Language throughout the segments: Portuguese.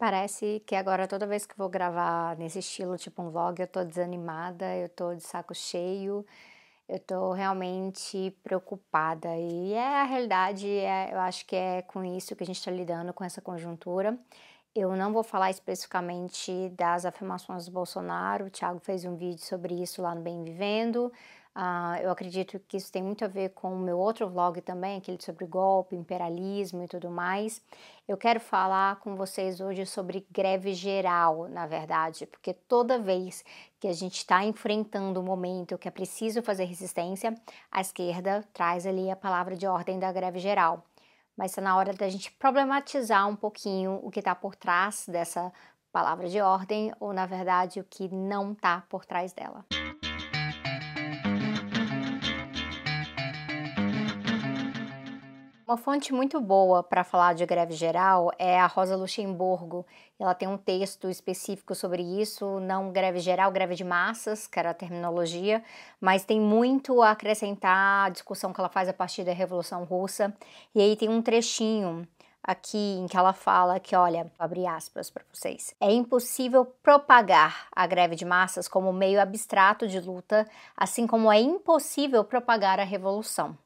Parece que agora toda vez que vou gravar nesse estilo, tipo um vlog, eu tô desanimada, eu tô de saco cheio, eu tô realmente preocupada. E é a realidade, é, eu acho que é com isso que a gente está lidando com essa conjuntura. Eu não vou falar especificamente das afirmações do Bolsonaro, o Thiago fez um vídeo sobre isso lá no Bem Vivendo. Uh, eu acredito que isso tem muito a ver com o meu outro vlog também, aquele sobre golpe, imperialismo e tudo mais. Eu quero falar com vocês hoje sobre greve geral, na verdade, porque toda vez que a gente está enfrentando um momento que é preciso fazer resistência, a esquerda traz ali a palavra de ordem da greve geral. Mas está na hora da gente problematizar um pouquinho o que está por trás dessa palavra de ordem, ou na verdade o que não está por trás dela. Uma fonte muito boa para falar de greve geral é a Rosa Luxemburgo. Ela tem um texto específico sobre isso, não greve geral, greve de massas, que era a terminologia, mas tem muito a acrescentar à discussão que ela faz a partir da Revolução Russa. E aí tem um trechinho aqui em que ela fala que, olha, abre aspas para vocês. É impossível propagar a greve de massas como meio abstrato de luta, assim como é impossível propagar a revolução.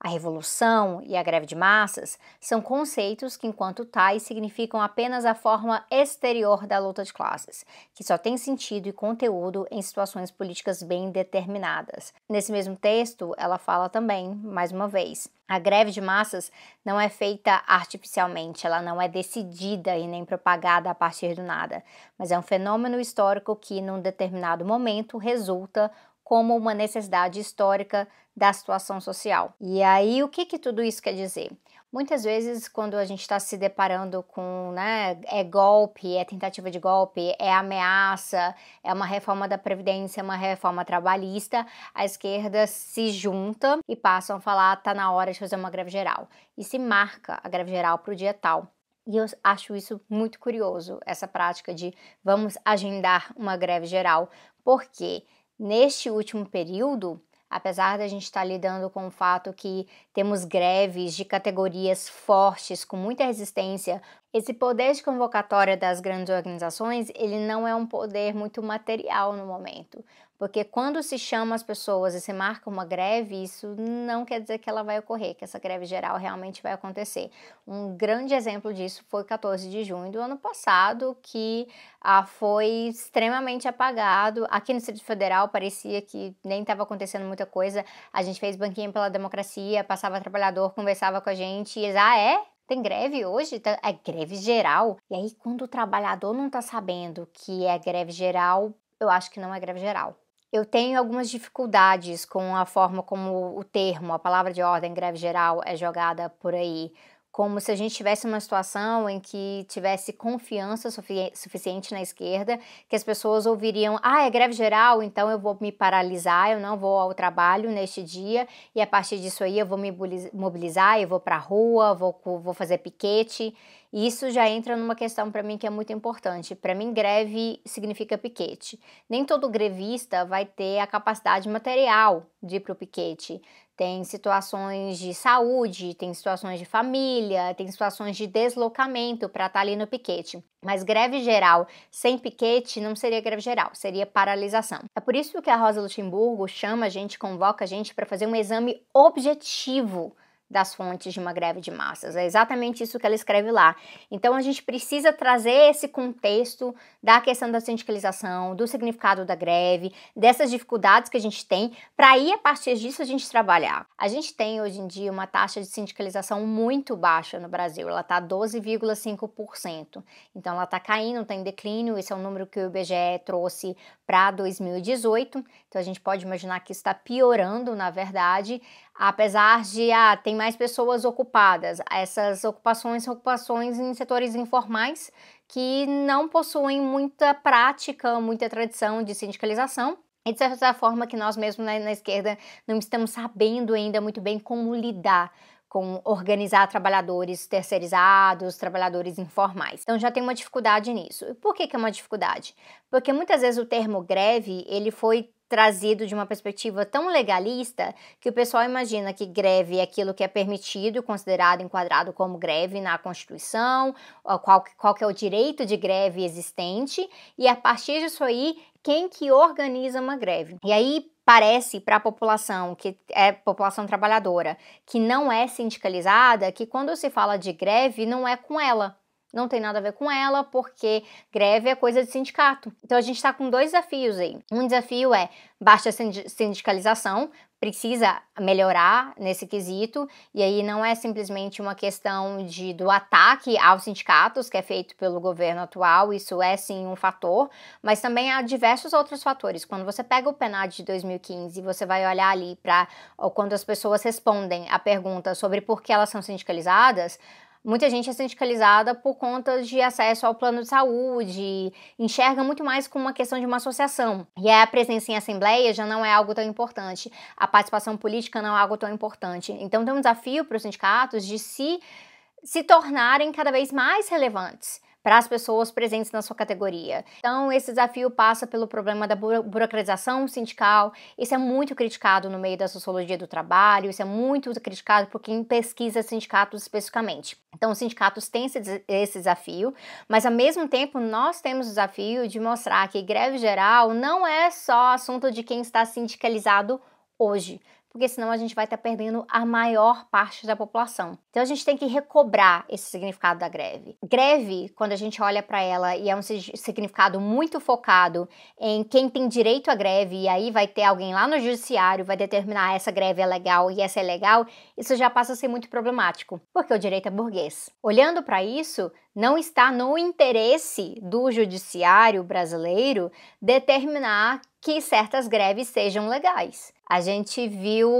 A revolução e a greve de massas são conceitos que, enquanto tais, significam apenas a forma exterior da luta de classes, que só tem sentido e conteúdo em situações políticas bem determinadas. Nesse mesmo texto, ela fala também, mais uma vez, a greve de massas não é feita artificialmente, ela não é decidida e nem propagada a partir do nada, mas é um fenômeno histórico que, num determinado momento, resulta como uma necessidade histórica da situação social. E aí, o que, que tudo isso quer dizer? Muitas vezes, quando a gente está se deparando com, né, é golpe, é tentativa de golpe, é ameaça, é uma reforma da Previdência, uma reforma trabalhista, a esquerda se junta e passam a falar, tá na hora de fazer uma greve geral. E se marca a greve geral para o dia tal. E eu acho isso muito curioso, essa prática de vamos agendar uma greve geral, porque Neste último período, apesar da gente estar lidando com o fato que temos greves de categorias fortes, com muita resistência, esse poder de convocatória das grandes organizações, ele não é um poder muito material no momento. Porque quando se chama as pessoas e se marca uma greve, isso não quer dizer que ela vai ocorrer, que essa greve geral realmente vai acontecer. Um grande exemplo disso foi 14 de junho do ano passado, que ah, foi extremamente apagado. Aqui no Distrito Federal parecia que nem estava acontecendo muita coisa. A gente fez banquinha pela democracia, passava trabalhador, conversava com a gente e eles, ah, é? Tem greve hoje? Tá, é greve geral. E aí, quando o trabalhador não está sabendo que é greve geral, eu acho que não é greve geral. Eu tenho algumas dificuldades com a forma como o termo, a palavra de ordem, greve geral, é jogada por aí como se a gente tivesse uma situação em que tivesse confiança sufi suficiente na esquerda, que as pessoas ouviriam: ah, é greve geral, então eu vou me paralisar, eu não vou ao trabalho neste dia, e a partir disso aí eu vou me mobilizar, eu vou para a rua, vou, vou fazer piquete. E isso já entra numa questão para mim que é muito importante. Para mim, greve significa piquete. Nem todo grevista vai ter a capacidade material de ir para o piquete. Tem situações de saúde, tem situações de família, tem situações de deslocamento para estar tá ali no piquete. Mas greve geral sem piquete não seria greve geral, seria paralisação. É por isso que a Rosa Luxemburgo chama a gente, convoca a gente para fazer um exame objetivo das fontes de uma greve de massas. É exatamente isso que ela escreve lá. Então a gente precisa trazer esse contexto da questão da sindicalização, do significado da greve, dessas dificuldades que a gente tem, para aí a partir disso a gente trabalhar. A gente tem hoje em dia uma taxa de sindicalização muito baixa no Brasil, ela está 12,5%. Então ela está caindo, está em declínio, esse é o número que o IBGE trouxe para 2018. Então a gente pode imaginar que está piorando, na verdade, apesar de ah, tem mais pessoas ocupadas. Essas ocupações são ocupações em setores informais que não possuem muita prática, muita tradição de sindicalização. E de certa forma que nós mesmos na, na esquerda não estamos sabendo ainda muito bem como lidar com organizar trabalhadores terceirizados, trabalhadores informais. Então já tem uma dificuldade nisso. E por que, que é uma dificuldade? Porque muitas vezes o termo greve ele foi trazido de uma perspectiva tão legalista que o pessoal imagina que greve é aquilo que é permitido, considerado, enquadrado como greve na Constituição, qual, qual que é o direito de greve existente, e a partir disso aí, quem que organiza uma greve. E aí parece para a população que é população trabalhadora, que não é sindicalizada, que quando se fala de greve não é com ela, não tem nada a ver com ela, porque greve é coisa de sindicato. Então a gente está com dois desafios aí. Um desafio é baixa sindicalização, precisa melhorar nesse quesito, e aí não é simplesmente uma questão de do ataque aos sindicatos que é feito pelo governo atual, isso é sim um fator, mas também há diversos outros fatores. Quando você pega o PNAD de 2015 e você vai olhar ali para quando as pessoas respondem a pergunta sobre por que elas são sindicalizadas, Muita gente é sindicalizada por conta de acesso ao plano de saúde, enxerga muito mais como uma questão de uma associação. E a presença em assembleia já não é algo tão importante, a participação política não é algo tão importante. Então tem um desafio para os sindicatos de se, se tornarem cada vez mais relevantes para as pessoas presentes na sua categoria. Então, esse desafio passa pelo problema da burocratização sindical. Isso é muito criticado no meio da sociologia do trabalho, isso é muito criticado por quem pesquisa sindicatos especificamente. Então, os sindicatos têm esse, esse desafio, mas ao mesmo tempo nós temos o desafio de mostrar que greve geral não é só assunto de quem está sindicalizado hoje porque senão a gente vai estar tá perdendo a maior parte da população. Então a gente tem que recobrar esse significado da greve. Greve, quando a gente olha para ela e é um significado muito focado em quem tem direito à greve e aí vai ter alguém lá no judiciário vai determinar essa greve é legal e essa é legal, isso já passa a ser muito problemático, porque o direito é burguês. Olhando para isso, não está no interesse do judiciário brasileiro determinar que certas greves sejam legais. A gente viu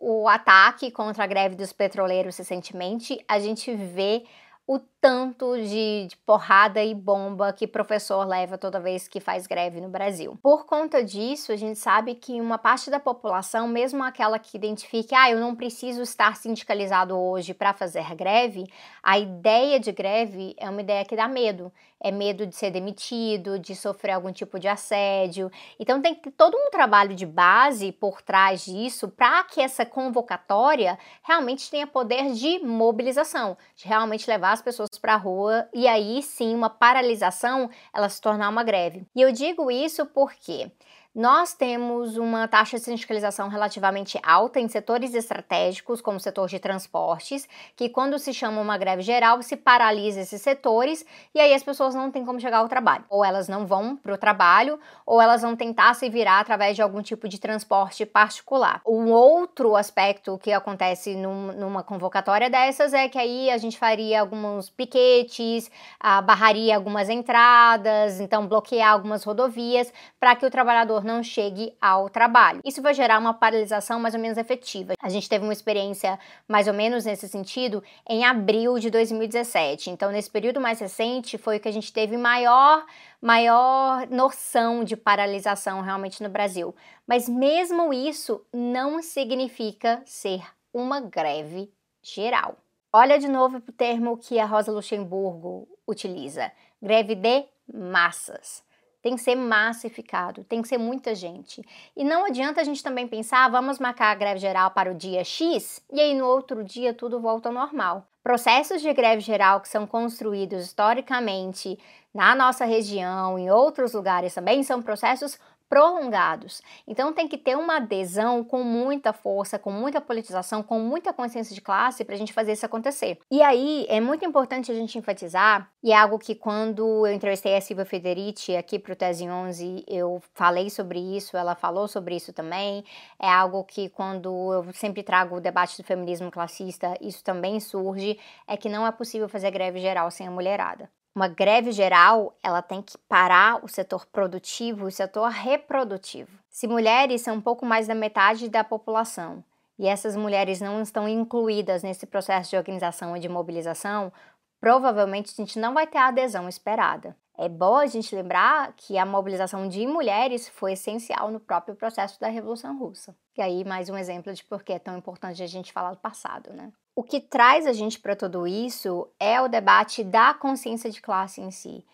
o ataque contra a greve dos petroleiros recentemente, a gente vê o tanto de, de, porrada e bomba que professor leva toda vez que faz greve no Brasil. Por conta disso, a gente sabe que uma parte da população, mesmo aquela que identifique, ah, eu não preciso estar sindicalizado hoje para fazer greve, a ideia de greve é uma ideia que dá medo. É medo de ser demitido, de sofrer algum tipo de assédio. Então tem todo um trabalho de base por trás disso para que essa convocatória realmente tenha poder de mobilização, de realmente levar as pessoas para a rua e aí sim uma paralisação ela se tornar uma greve. E eu digo isso porque nós temos uma taxa de sindicalização relativamente alta em setores estratégicos, como o setor de transportes, que quando se chama uma greve geral, se paralisa esses setores e aí as pessoas não têm como chegar ao trabalho. Ou elas não vão para o trabalho, ou elas vão tentar se virar através de algum tipo de transporte particular. Um outro aspecto que acontece num, numa convocatória dessas é que aí a gente faria alguns piquetes, ah, barraria algumas entradas, então bloquear algumas rodovias para que o trabalhador não chegue ao trabalho. Isso vai gerar uma paralisação mais ou menos efetiva. A gente teve uma experiência mais ou menos nesse sentido em abril de 2017. Então, nesse período mais recente, foi que a gente teve maior maior noção de paralisação realmente no Brasil. Mas mesmo isso não significa ser uma greve geral. Olha de novo o termo que a Rosa Luxemburgo utiliza: greve de massas. Tem que ser massificado, tem que ser muita gente. E não adianta a gente também pensar, ah, vamos marcar a greve geral para o dia X e aí no outro dia tudo volta ao normal. Processos de greve geral que são construídos historicamente na nossa região, em outros lugares também, são processos prolongados. Então tem que ter uma adesão com muita força, com muita politização, com muita consciência de classe para a gente fazer isso acontecer. E aí é muito importante a gente enfatizar, e é algo que quando eu entrevistei a Silvia Federici aqui para o Tese 11, eu falei sobre isso, ela falou sobre isso também. É algo que quando eu sempre trago o debate do feminismo classista, isso também surge, é que não é possível fazer greve geral sem a mulherada uma greve geral, ela tem que parar o setor produtivo e o setor reprodutivo. Se mulheres são um pouco mais da metade da população e essas mulheres não estão incluídas nesse processo de organização e de mobilização, provavelmente a gente não vai ter a adesão esperada. É bom a gente lembrar que a mobilização de mulheres foi essencial no próprio processo da Revolução Russa. E aí, mais um exemplo de por que é tão importante a gente falar do passado, né? O que traz a gente para tudo isso é o debate da consciência de classe em si.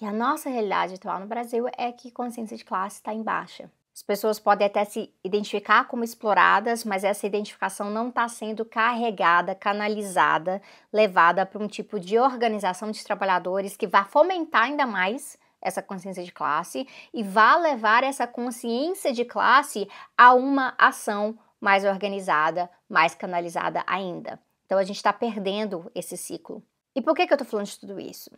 E a nossa realidade atual no Brasil é que consciência de classe está em baixa. As pessoas podem até se identificar como exploradas, mas essa identificação não está sendo carregada, canalizada, levada para um tipo de organização de trabalhadores que vai fomentar ainda mais essa consciência de classe e vai levar essa consciência de classe a uma ação mais organizada, mais canalizada ainda. Então a gente está perdendo esse ciclo. E por que, que eu estou falando de tudo isso?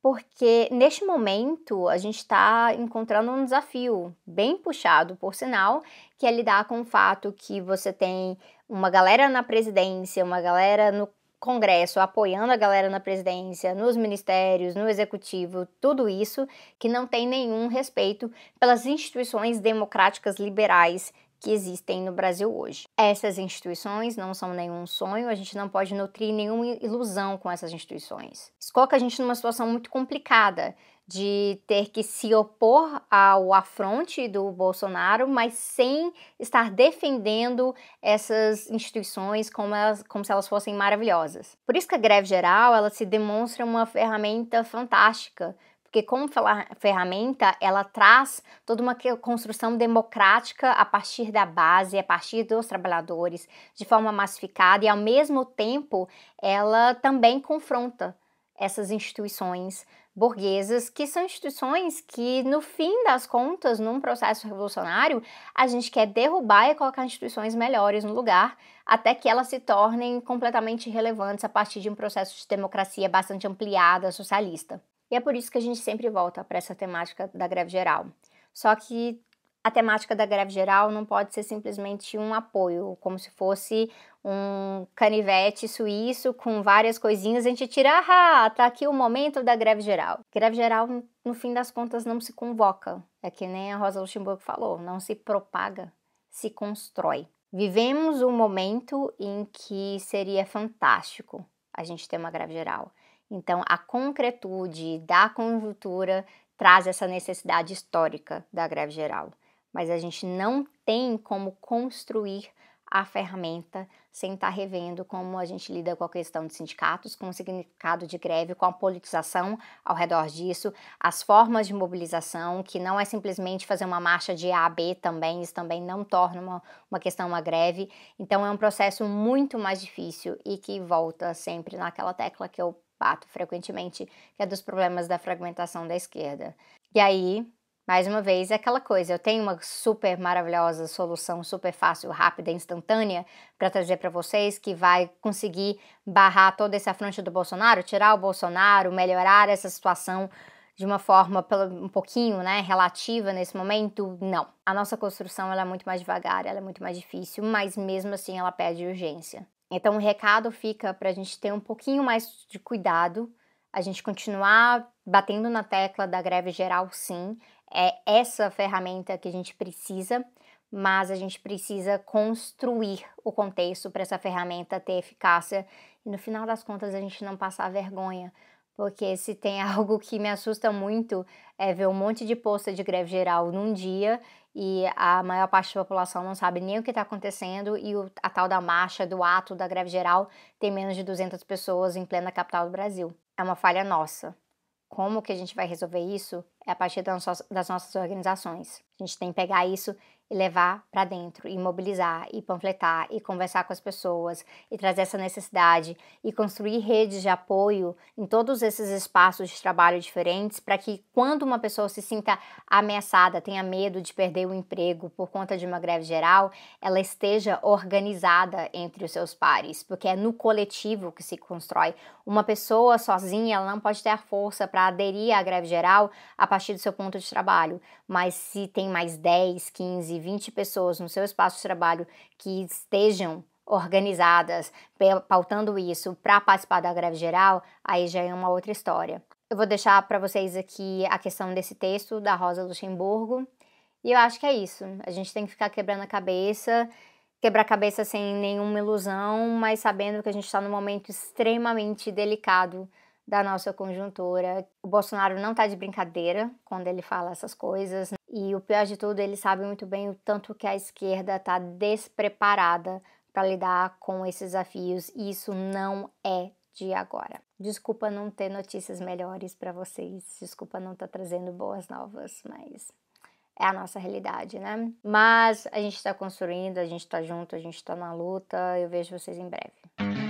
porque neste momento a gente está encontrando um desafio bem puxado, por sinal, que é lidar com o fato que você tem uma galera na presidência, uma galera no Congresso apoiando a galera na presidência, nos ministérios, no executivo, tudo isso que não tem nenhum respeito pelas instituições democráticas liberais que existem no Brasil hoje. Essas instituições não são nenhum sonho, a gente não pode nutrir nenhuma ilusão com essas instituições. Isso coloca a gente numa situação muito complicada de ter que se opor ao afronte do Bolsonaro, mas sem estar defendendo essas instituições como, elas, como se elas fossem maravilhosas. Por isso que a greve geral ela se demonstra uma ferramenta fantástica porque como ferramenta ela traz toda uma construção democrática a partir da base, a partir dos trabalhadores, de forma massificada e ao mesmo tempo ela também confronta essas instituições burguesas, que são instituições que, no fim das contas, num processo revolucionário, a gente quer derrubar e colocar instituições melhores no lugar, até que elas se tornem completamente relevantes a partir de um processo de democracia bastante ampliada, socialista. E é por isso que a gente sempre volta para essa temática da greve geral. Só que a temática da greve geral não pode ser simplesmente um apoio, como se fosse um canivete suíço com várias coisinhas, a gente tira, ah, tá aqui o momento da greve geral. Greve geral, no fim das contas, não se convoca. É que nem a Rosa Luxemburgo falou, não se propaga, se constrói. Vivemos um momento em que seria fantástico a gente ter uma greve geral. Então, a concretude da conjuntura traz essa necessidade histórica da greve geral, mas a gente não tem como construir a ferramenta sem estar revendo como a gente lida com a questão de sindicatos, com o significado de greve, com a politização ao redor disso, as formas de mobilização, que não é simplesmente fazer uma marcha de A a B também, isso também não torna uma, uma questão uma greve. Então é um processo muito mais difícil e que volta sempre naquela tecla que eu bato frequentemente, que é dos problemas da fragmentação da esquerda. E aí, mais uma vez, é aquela coisa, eu tenho uma super maravilhosa solução, super fácil, rápida, instantânea para trazer para vocês que vai conseguir barrar todo esse afronte do Bolsonaro, tirar o Bolsonaro, melhorar essa situação de uma forma um pouquinho, né, relativa nesse momento, não. A nossa construção ela é muito mais devagar, ela é muito mais difícil, mas mesmo assim ela pede urgência. Então, o recado fica para a gente ter um pouquinho mais de cuidado, a gente continuar batendo na tecla da greve geral, sim, é essa ferramenta que a gente precisa, mas a gente precisa construir o contexto para essa ferramenta ter eficácia e no final das contas a gente não passar vergonha, porque se tem algo que me assusta muito é ver um monte de posta de greve geral num dia e a maior parte da população não sabe nem o que está acontecendo e o, a tal da marcha, do ato da greve geral tem menos de 200 pessoas em plena capital do Brasil. É uma falha nossa. Como que a gente vai resolver isso? É a partir das nossas, organizações. A gente tem que pegar isso e levar para dentro, e mobilizar, e panfletar, e conversar com as pessoas, e trazer essa necessidade, e construir redes de apoio em todos esses espaços de trabalho diferentes, para que quando uma pessoa se sinta ameaçada, tenha medo de perder o emprego por conta de uma greve geral, ela esteja organizada entre os seus pares, porque é no coletivo que se constrói. Uma pessoa sozinha, ela não pode ter a força para aderir à greve geral a partir do seu ponto de trabalho, mas se tem mais 10, 15, 20 pessoas no seu espaço de trabalho que estejam organizadas, pautando isso para participar da greve geral, aí já é uma outra história. Eu vou deixar para vocês aqui a questão desse texto da Rosa Luxemburgo. E eu acho que é isso. A gente tem que ficar quebrando a cabeça, quebrar a cabeça sem nenhuma ilusão, mas sabendo que a gente está num momento extremamente delicado da nossa conjuntura. O Bolsonaro não está de brincadeira quando ele fala essas coisas. E o pior de tudo, ele sabe muito bem o tanto que a esquerda está despreparada para lidar com esses desafios. E isso não é de agora. Desculpa não ter notícias melhores para vocês. Desculpa não estar tá trazendo boas novas, mas é a nossa realidade, né? Mas a gente está construindo, a gente está junto, a gente está na luta. Eu vejo vocês em breve.